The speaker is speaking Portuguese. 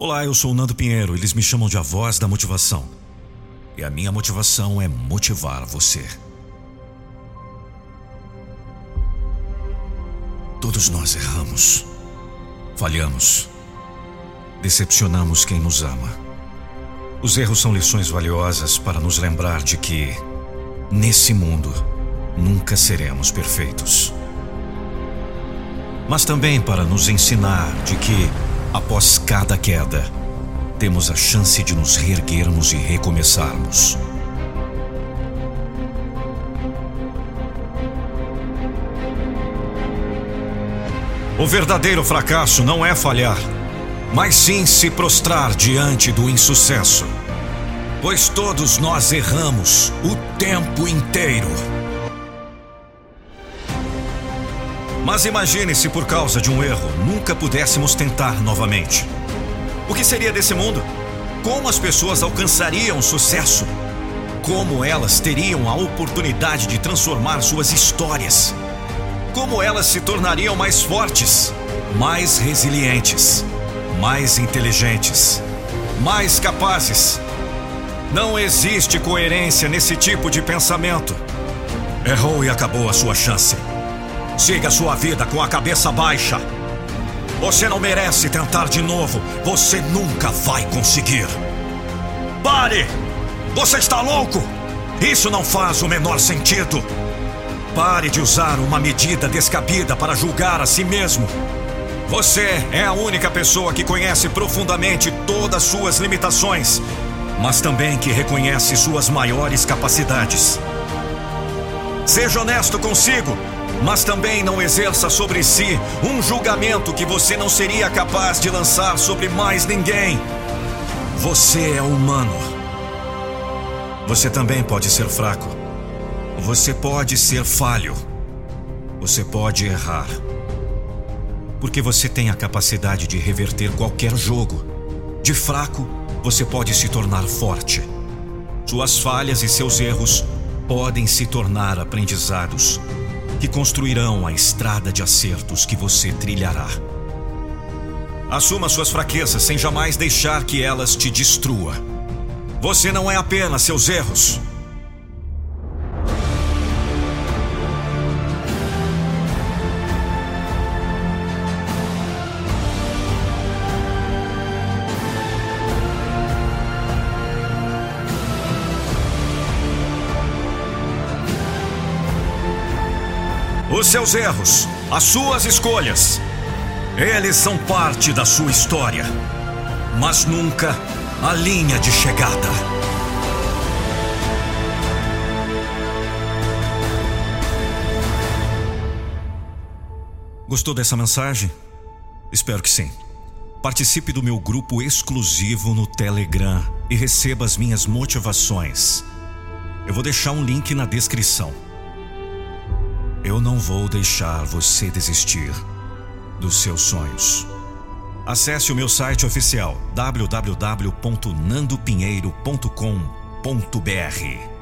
Olá, eu sou o Nando Pinheiro. Eles me chamam de a voz da motivação. E a minha motivação é motivar você. Todos nós erramos, falhamos, decepcionamos quem nos ama. Os erros são lições valiosas para nos lembrar de que, nesse mundo, nunca seremos perfeitos. Mas também para nos ensinar de que Após cada queda, temos a chance de nos reerguermos e recomeçarmos. O verdadeiro fracasso não é falhar, mas sim se prostrar diante do insucesso. Pois todos nós erramos o tempo inteiro. Mas imagine se por causa de um erro nunca pudéssemos tentar novamente. O que seria desse mundo? Como as pessoas alcançariam sucesso? Como elas teriam a oportunidade de transformar suas histórias? Como elas se tornariam mais fortes, mais resilientes, mais inteligentes, mais capazes? Não existe coerência nesse tipo de pensamento. Errou e acabou a sua chance. Siga sua vida com a cabeça baixa. Você não merece tentar de novo. Você nunca vai conseguir. Pare! Você está louco? Isso não faz o menor sentido. Pare de usar uma medida descabida para julgar a si mesmo. Você é a única pessoa que conhece profundamente todas suas limitações, mas também que reconhece suas maiores capacidades. Seja honesto consigo mas também não exerça sobre si um julgamento que você não seria capaz de lançar sobre mais ninguém. Você é humano. Você também pode ser fraco. Você pode ser falho. Você pode errar. Porque você tem a capacidade de reverter qualquer jogo. De fraco, você pode se tornar forte. Suas falhas e seus erros podem se tornar aprendizados que construirão a estrada de acertos que você trilhará. Assuma suas fraquezas sem jamais deixar que elas te destrua. Você não é apenas seus erros. Os seus erros, as suas escolhas, eles são parte da sua história, mas nunca a linha de chegada. Gostou dessa mensagem? Espero que sim. Participe do meu grupo exclusivo no Telegram e receba as minhas motivações. Eu vou deixar um link na descrição. Eu não vou deixar você desistir dos seus sonhos. Acesse o meu site oficial www.nandopinheiro.com.br